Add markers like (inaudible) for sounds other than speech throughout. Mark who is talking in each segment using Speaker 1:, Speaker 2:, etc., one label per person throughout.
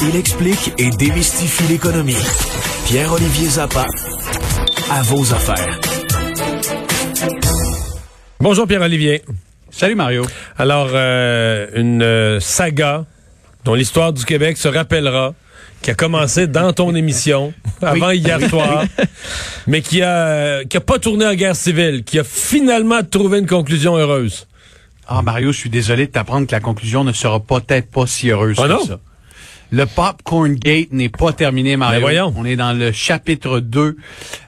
Speaker 1: Il explique et démystifie l'économie. Pierre-Olivier Zappa, à vos affaires.
Speaker 2: Bonjour Pierre-Olivier.
Speaker 3: Salut Mario.
Speaker 2: Alors, euh, une euh, saga dont l'histoire du Québec se rappellera, qui a commencé dans ton (laughs) émission avant hier soir, mais qui a, qui a pas tourné en guerre civile, qui a finalement trouvé une conclusion heureuse.
Speaker 3: Ah Mario, je suis désolé de t'apprendre que la conclusion ne sera peut-être pas si heureuse que
Speaker 2: non?
Speaker 3: ça. Le Popcorn Gate n'est pas terminé, Mario.
Speaker 2: Mais voyons.
Speaker 3: On est dans le chapitre 2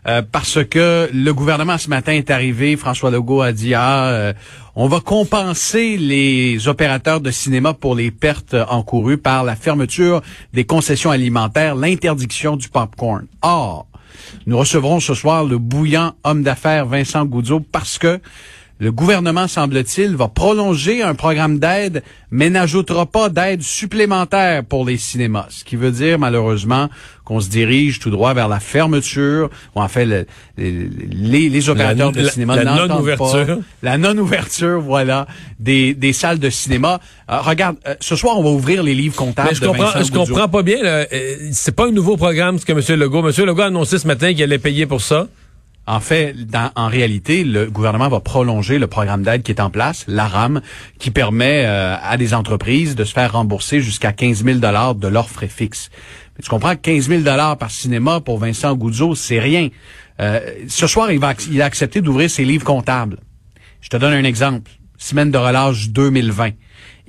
Speaker 3: euh, parce que le gouvernement ce matin est arrivé. François Legault a dit ah, euh, on va compenser les opérateurs de cinéma pour les pertes encourues par la fermeture des concessions alimentaires, l'interdiction du popcorn. Or, nous recevrons ce soir le bouillant homme d'affaires Vincent Goudzot parce que le gouvernement, semble-t-il, va prolonger un programme d'aide, mais n'ajoutera pas d'aide supplémentaire pour les cinémas. Ce qui veut dire, malheureusement, qu'on se dirige tout droit vers la fermeture, ou en fait, le- le- les, les opérateurs
Speaker 2: La-
Speaker 3: de
Speaker 2: la-
Speaker 3: cinéma
Speaker 2: la
Speaker 3: n'entendent
Speaker 2: non-ouverture.
Speaker 3: pas la non-ouverture, voilà, des, des salles de cinéma. Euh, regarde, euh, ce soir, on va ouvrir les livres comptables
Speaker 2: Mais je
Speaker 3: de
Speaker 2: comprends,
Speaker 3: Vincent
Speaker 2: je
Speaker 3: Goudzot.
Speaker 2: comprends pas bien. là. Euh, C'est pas un nouveau programme ce que M. Legault. M. Legault a annoncé ce matin qu'il allait payer pour ça.
Speaker 3: En fait, dans- en réalité, le gouvernement va prolonger le programme d'aide qui est en place, l'ARAM, qui permet euh, à des entreprises de se faire rembourser jusqu'à 15 000 de leurs frais fixes. Mais tu comprends que 15 000 par cinéma pour Vincent Goudzot, c'est rien. Euh, ce soir, il, va, il a accepté d'ouvrir ses livres comptables. Je te donne un exemple. Semaine de relâche 2020.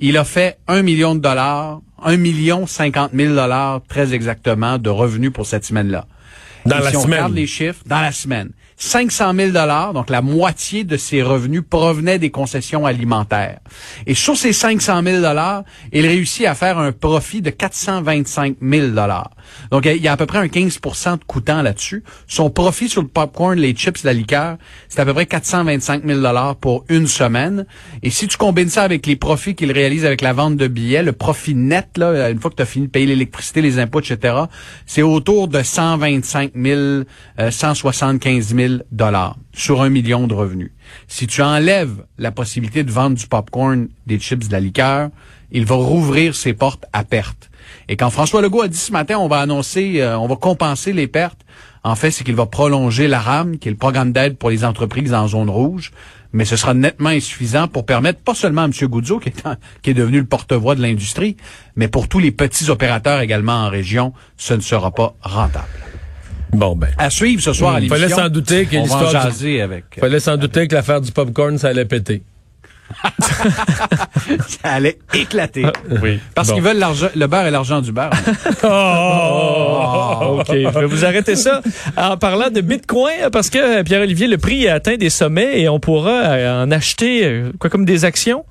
Speaker 3: Il a fait un million de dollars, un million cinquante mille dollars, très exactement, de revenus pour cette semaine-là.
Speaker 2: Dans
Speaker 3: Et
Speaker 2: la
Speaker 3: si on
Speaker 2: semaine.
Speaker 3: regarde les chiffres, dans la semaine, 500 000 dollars, donc la moitié de ses revenus provenaient des concessions alimentaires. Et sur ces 500 000 dollars, il réussit à faire un profit de 425 000 dollars. Donc il y a à peu près un 15% de coûtant là-dessus. Son profit sur le popcorn, les chips, la liqueur, c'est à peu près 425 000 dollars pour une semaine. Et si tu combines ça avec les profits qu'il réalise avec la vente de billets, le profit net, là, une fois que tu as fini de payer l'électricité, les impôts, etc., c'est autour de 125 000, euh, 175 000 sur un million de revenus. Si tu enlèves la possibilité de vendre du popcorn, des chips, de la liqueur, il va rouvrir ses portes à perte. Et quand François Legault a dit ce matin, on va annoncer, euh, on va compenser les pertes, en fait, c'est qu'il va prolonger la RAM, qui est le programme d'aide pour les entreprises en zone rouge, mais ce sera nettement insuffisant pour permettre pas seulement à M. Goudzo, qui est devenu le porte-voix de l'industrie, mais pour tous les petits opérateurs également en région, ce ne sera pas rentable.
Speaker 2: Bon, ben.
Speaker 3: À suivre ce soir à
Speaker 2: Il
Speaker 3: l'émission.
Speaker 2: fallait s'en douter que l'histoire du-
Speaker 3: avec.
Speaker 2: Fallait s'en douter que l'affaire du popcorn, ça allait péter. (laughs)
Speaker 3: ça allait éclater.
Speaker 2: Oui.
Speaker 3: Parce
Speaker 2: Bon.
Speaker 3: qu'ils veulent l'argent, le beurre et l'argent du beurre. (laughs)
Speaker 4: Oh, OK. Je vais vous arrêter ça en parlant de Bitcoin parce que, Pierre-Olivier, le prix a atteint des sommets et on pourra euh, en acheter euh, quoi comme des actions.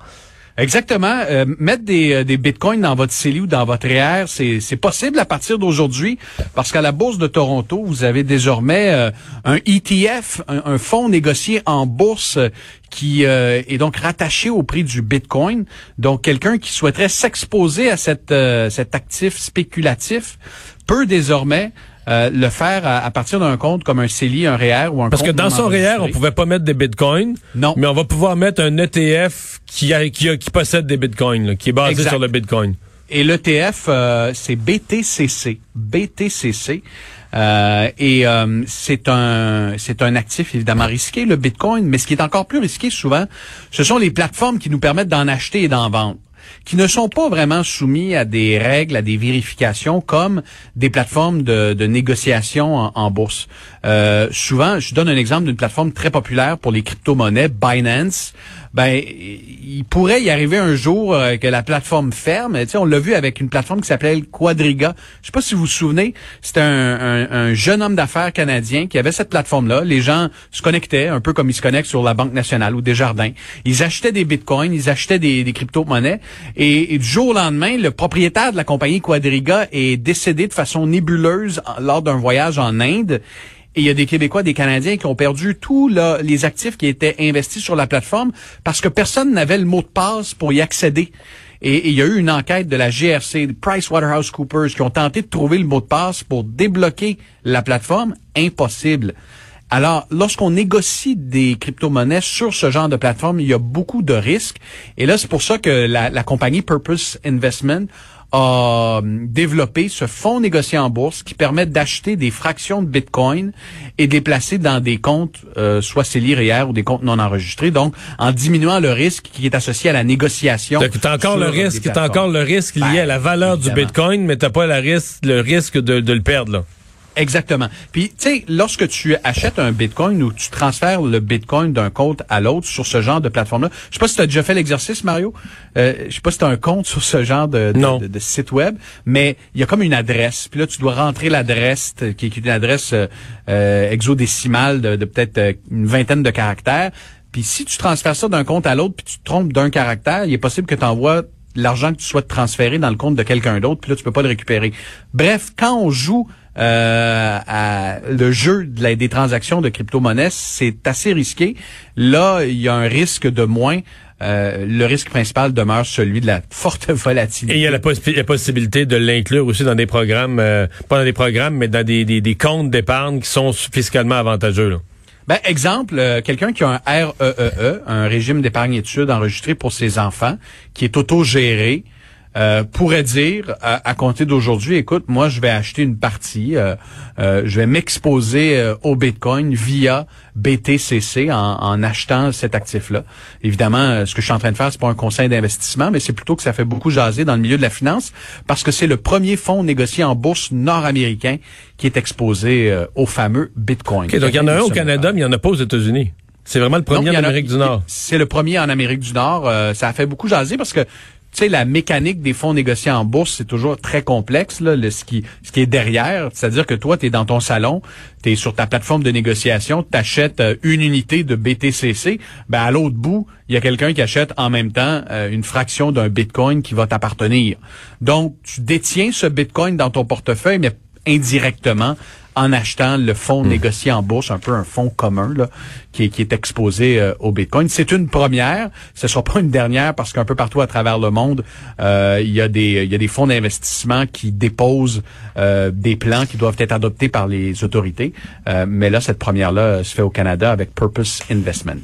Speaker 3: Exactement. Euh, mettre des, euh, des bitcoins dans votre CELI ou dans votre REER, c'est possible à partir d'aujourd'hui parce qu'à la Bourse de Toronto, vous avez désormais euh, un ETF, un, un fonds négocié en bourse euh, qui euh, est donc rattaché au prix du bitcoin. Donc, quelqu'un qui souhaiterait s'exposer à cette, euh, cet actif spéculatif peut désormais euh, le faire à, à partir d'un compte comme un CELI, un REER ou un
Speaker 2: Parce que dans son REER, on pouvait pas mettre des bitcoins.
Speaker 3: Non.
Speaker 2: Mais on va pouvoir mettre un ETF qui, a, qui, a- qui possède des bitcoins, là, qui est basé
Speaker 3: Exact.
Speaker 2: sur le bitcoin.
Speaker 3: Et l'ETF, euh, c'est BTCC. BTCC. Euh, et euh, c'est un c'est un actif évidemment risqué, le Bitcoin, mais ce qui est encore plus risqué souvent, ce sont les plateformes qui nous permettent d'en acheter et d'en vendre qui ne sont pas vraiment soumis à des règles, à des vérifications comme des plateformes de, négociation en, en bourse. Euh, souvent, je donne un exemple d'une plateforme très populaire pour les crypto-monnaies, Binance. Ben, il pourrait y arriver un jour euh, que la plateforme ferme. Tu on l'a vu avec une plateforme qui s'appelait Quadriga. Je sais pas si vous vous souvenez, c'était un, un- un jeune homme d'affaires canadien qui avait cette plateforme-là. Les gens se connectaient un peu comme ils se connectent sur la Banque nationale ou Desjardins. Ils achetaient des bitcoins, ils achetaient des, des crypto-monnaies. Et, et du jour au lendemain, le propriétaire de la compagnie Quadriga est décédé de façon nébuleuse lors d'un voyage en Inde. Et il y a des Québécois, des Canadiens qui ont perdu tous les actifs qui étaient investis sur la plateforme parce que personne n'avait le mot de passe pour y accéder. Et, il y a eu une enquête de la GRC, PricewaterhouseCoopers, qui ont tenté de trouver le mot de passe pour débloquer la plateforme. Impossible. Alors, lorsqu'on négocie des crypto-monnaies sur ce genre de plateforme, il y a beaucoup de risques. Et là, c'est pour ça que la compagnie Purpose Investment a hum, développé ce fonds négocié en bourse qui permet d'acheter des fractions de Bitcoin et de les placer dans des comptes, euh, soit REER ou des comptes non enregistrés. Donc, en diminuant le risque qui est associé à la négociation.
Speaker 2: Donc, t'as encore le risque, t'as encore le risque lié
Speaker 3: Ben,
Speaker 2: à la valeur du. Bitcoin, mais t'as pas la risque, le risque de, de le perdre, là.
Speaker 3: Exactement. Puis, tu sais, lorsque tu achètes un Bitcoin ou tu transfères le Bitcoin d'un compte à l'autre sur ce genre de plateforme-là, je sais pas si tu as déjà fait l'exercice, Mario. Euh, je sais pas si tu as un compte sur ce genre de, de,
Speaker 2: Non.
Speaker 3: de- de site web, mais il y a comme une adresse. Puis là, tu dois rentrer l'adresse, euh, qui est une adresse euh, euh, hexadécimale de, de peut-être euh, une vingtaine de caractères. Puis si tu transfères ça d'un compte à l'autre, puis tu te trompes d'un caractère, il est possible que tu envoies l'argent que tu souhaites transférer dans le compte de quelqu'un d'autre, puis là, tu peux pas le récupérer. Bref, quand on joue euh, à le jeu des transactions de crypto-monnaies, c'est assez risqué. Là, il y a un risque de moins. Euh, le risque principal demeure celui de la forte (laughs) volatilité.
Speaker 2: Et il y a la, la possibilité de l'inclure aussi dans des programmes, euh, pas dans des programmes, mais dans des, des, des comptes d'épargne qui sont fiscalement avantageux. Là.
Speaker 3: Ben, exemple, euh, quelqu'un qui a un REEE, un régime d'épargne études enregistré pour ses enfants, qui est autogéré, euh, pourrait dire à, à compter d'aujourd'hui, écoute, moi je vais acheter une partie, euh, euh, je vais m'exposer euh, au Bitcoin via BTCC en, en achetant cet actif-là. Évidemment, euh, ce que je suis en train de faire, c'est pas un conseil d'investissement, mais c'est plutôt que ça fait beaucoup jaser dans le milieu de la finance parce que c'est le premier fonds négocié en bourse nord-américain qui est exposé euh, au fameux Bitcoin.
Speaker 2: OK, donc il y en a un au Canada, mais il n'y en a pas aux États-Unis. C'est vraiment le premier en
Speaker 3: en
Speaker 2: Amérique du Nord.
Speaker 3: C'est le premier en Amérique du Nord. Euh, ça a fait beaucoup jaser parce que tu sais, la mécanique des fonds négociés en bourse, c'est toujours très complexe, là, le, ce, qui, ce qui est derrière. C'est-à-dire que toi, tu es dans ton salon, tu es sur ta plateforme de négociation, tu achètes une unité de BTCC. Ben, à l'autre bout, il y a quelqu'un qui achète en même temps euh, une fraction d'un Bitcoin qui va t'appartenir. Donc, tu détiens ce Bitcoin dans ton portefeuille, mais indirectement en achetant le fonds négocié en bourse, un peu un fonds commun là, qui, est, qui est exposé euh, au Bitcoin. C'est une première, ce sera pas une dernière parce qu'un peu partout à travers le monde, euh, il y a des il y a des fonds d'investissement qui déposent euh, des plans qui doivent être adoptés par les autorités. Mais là, cette première là se fait au Canada avec Purpose Investment.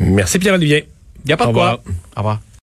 Speaker 2: Merci Pierre-Olivier.
Speaker 3: Il y a pas
Speaker 2: Au
Speaker 3: de quoi.
Speaker 2: revoir.
Speaker 3: Au revoir.